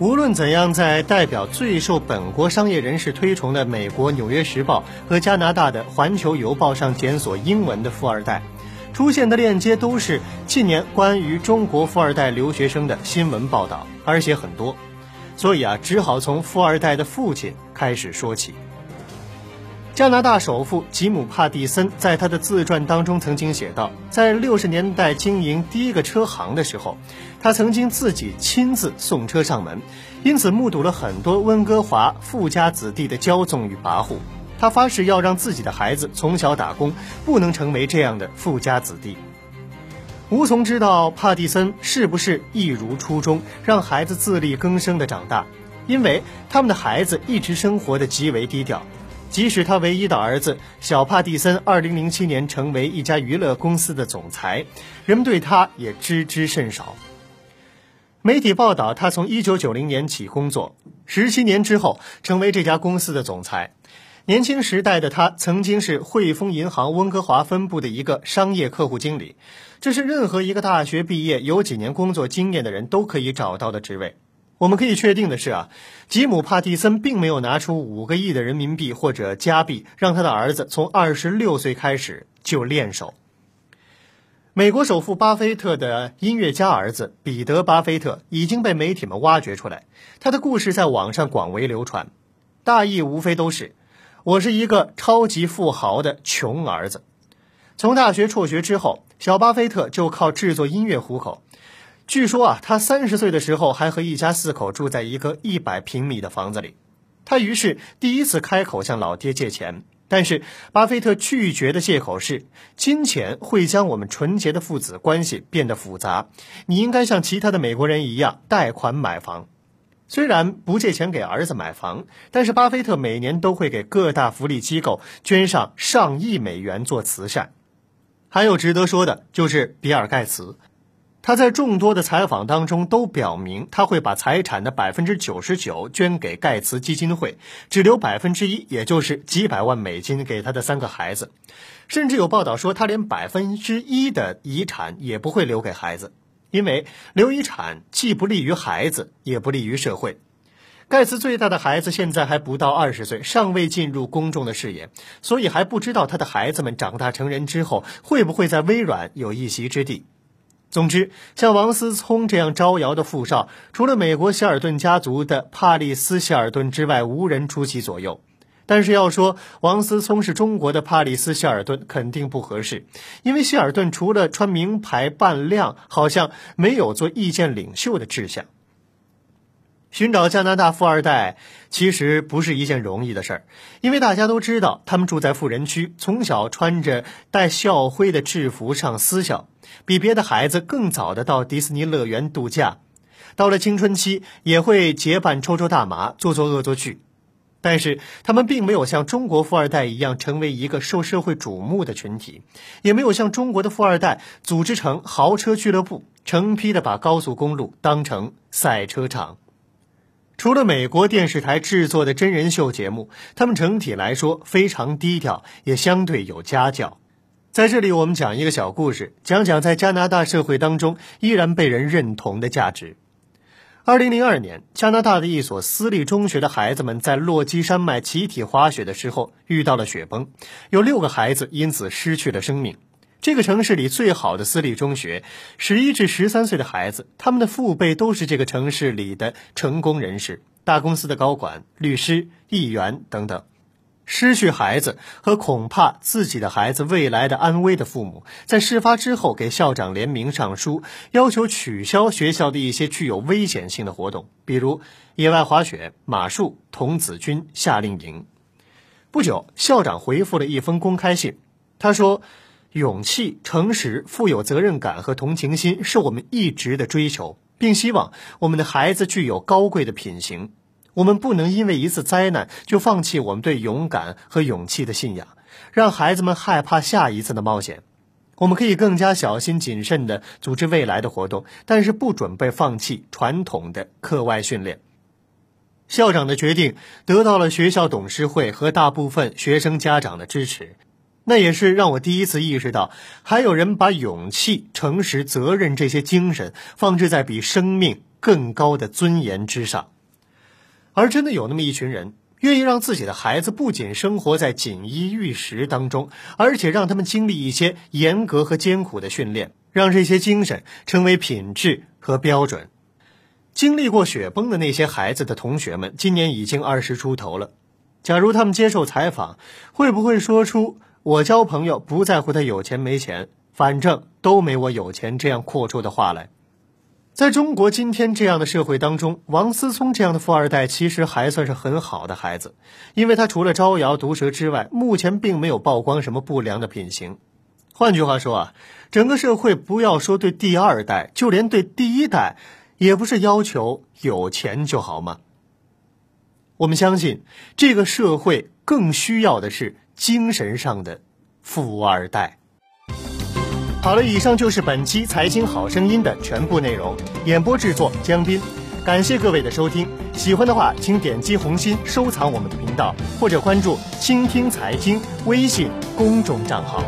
无论怎样，在代表最受本国商业人士推崇的美国《纽约时报》和加拿大的《环球邮报》上检索英文的富二代，出现的链接都是近年关于中国富二代留学生的新闻报道，而且很多，所以啊，只好从富二代的父亲开始说起。加拿大首富吉姆·帕蒂森在他的自传当中曾经写道，在六十年代经营第一个车行的时候，他曾经自己亲自送车上门，因此目睹了很多温哥华富家子弟的骄纵与跋扈。他发誓要让自己的孩子从小打工，不能成为这样的富家子弟。无从知道帕蒂森是不是一如初衷，让孩子自力更生的长大，因为他们的孩子一直生活的极为低调。即使他唯一的儿子小帕蒂森2007年成为一家娱乐公司的总裁，人们对他也知之甚少。媒体报道，他从1990年起工作，十七年之后成为这家公司的总裁。年轻时代的他曾经是汇丰银行温哥华分部的一个商业客户经理，这是任何一个大学毕业有几年工作经验的人都可以找到的职位。我们可以确定的是啊，吉姆·帕蒂森并没有拿出五个亿的人民币或者加币，让他的儿子从二十六岁开始就练手。美国首富巴菲特的音乐家儿子彼得·巴菲特已经被媒体们挖掘出来，他的故事在网上广为流传，大意无非都是：我是一个超级富豪的穷儿子。从大学辍学之后，小巴菲特就靠制作音乐糊口。据说啊，他三十岁的时候还和一家四口住在一个一百平米的房子里。他于是第一次开口向老爹借钱，但是巴菲特拒绝的借口是：金钱会将我们纯洁的父子关系变得复杂。你应该像其他的美国人一样贷款买房。虽然不借钱给儿子买房，但是巴菲特每年都会给各大福利机构捐上上亿美元做慈善。还有值得说的就是比尔盖茨。他在众多的采访当中都表明，他会把财产的百分之九十九捐给盖茨基金会，只留百分之一，也就是几百万美金给他的三个孩子。甚至有报道说，他连百分之一的遗产也不会留给孩子，因为留遗产既不利于孩子，也不利于社会。盖茨最大的孩子现在还不到二十岁，尚未进入公众的视野，所以还不知道他的孩子们长大成人之后会不会在微软有一席之地。总之，像王思聪这样招摇的富少，除了美国希尔顿家族的帕里斯希尔顿之外，无人出其左右。但是要说王思聪是中国的帕里斯希尔顿，肯定不合适，因为希尔顿除了穿名牌扮靓，好像没有做意见领袖的志向。寻找加拿大富二代其实不是一件容易的事儿，因为大家都知道他们住在富人区，从小穿着带校徽的制服上私校，比别的孩子更早的到迪士尼乐园度假，到了青春期也会结伴抽抽大麻、做做恶作剧。但是他们并没有像中国富二代一样成为一个受社会瞩目的群体，也没有像中国的富二代组织成豪车俱乐部，成批的把高速公路当成赛车场。除了美国电视台制作的真人秀节目，他们整体来说非常低调，也相对有家教。在这里，我们讲一个小故事，讲讲在加拿大社会当中依然被人认同的价值。二零零二年，加拿大的一所私立中学的孩子们在落基山脉集体滑雪的时候遇到了雪崩，有六个孩子因此失去了生命。这个城市里最好的私立中学，十一至十三岁的孩子，他们的父辈都是这个城市里的成功人士，大公司的高管、律师、议员等等。失去孩子和恐怕自己的孩子未来的安危的父母，在事发之后给校长联名上书，要求取消学校的一些具有危险性的活动，比如野外滑雪、马术、童子军夏令营。不久，校长回复了一封公开信，他说。勇气、诚实、富有责任感和同情心是我们一直的追求，并希望我们的孩子具有高贵的品行。我们不能因为一次灾难就放弃我们对勇敢和勇气的信仰，让孩子们害怕下一次的冒险。我们可以更加小心谨慎地组织未来的活动，但是不准备放弃传统的课外训练。校长的决定得到了学校董事会和大部分学生家长的支持。那也是让我第一次意识到，还有人把勇气、诚实、责任这些精神放置在比生命更高的尊严之上。而真的有那么一群人，愿意让自己的孩子不仅生活在锦衣玉食当中，而且让他们经历一些严格和艰苦的训练，让这些精神成为品质和标准。经历过雪崩的那些孩子的同学们，今年已经二十出头了。假如他们接受采访，会不会说出“我交朋友不在乎他有钱没钱，反正都没我有钱”这样阔绰的话来？在中国今天这样的社会当中，王思聪这样的富二代其实还算是很好的孩子，因为他除了招摇毒舌之外，目前并没有曝光什么不良的品行。换句话说啊，整个社会不要说对第二代，就连对第一代，也不是要求有钱就好吗？我们相信，这个社会更需要的是精神上的富二代。好了，以上就是本期《财经好声音》的全部内容。演播制作江斌，感谢各位的收听。喜欢的话，请点击红心收藏我们的频道，或者关注“倾听财经”微信公众账号。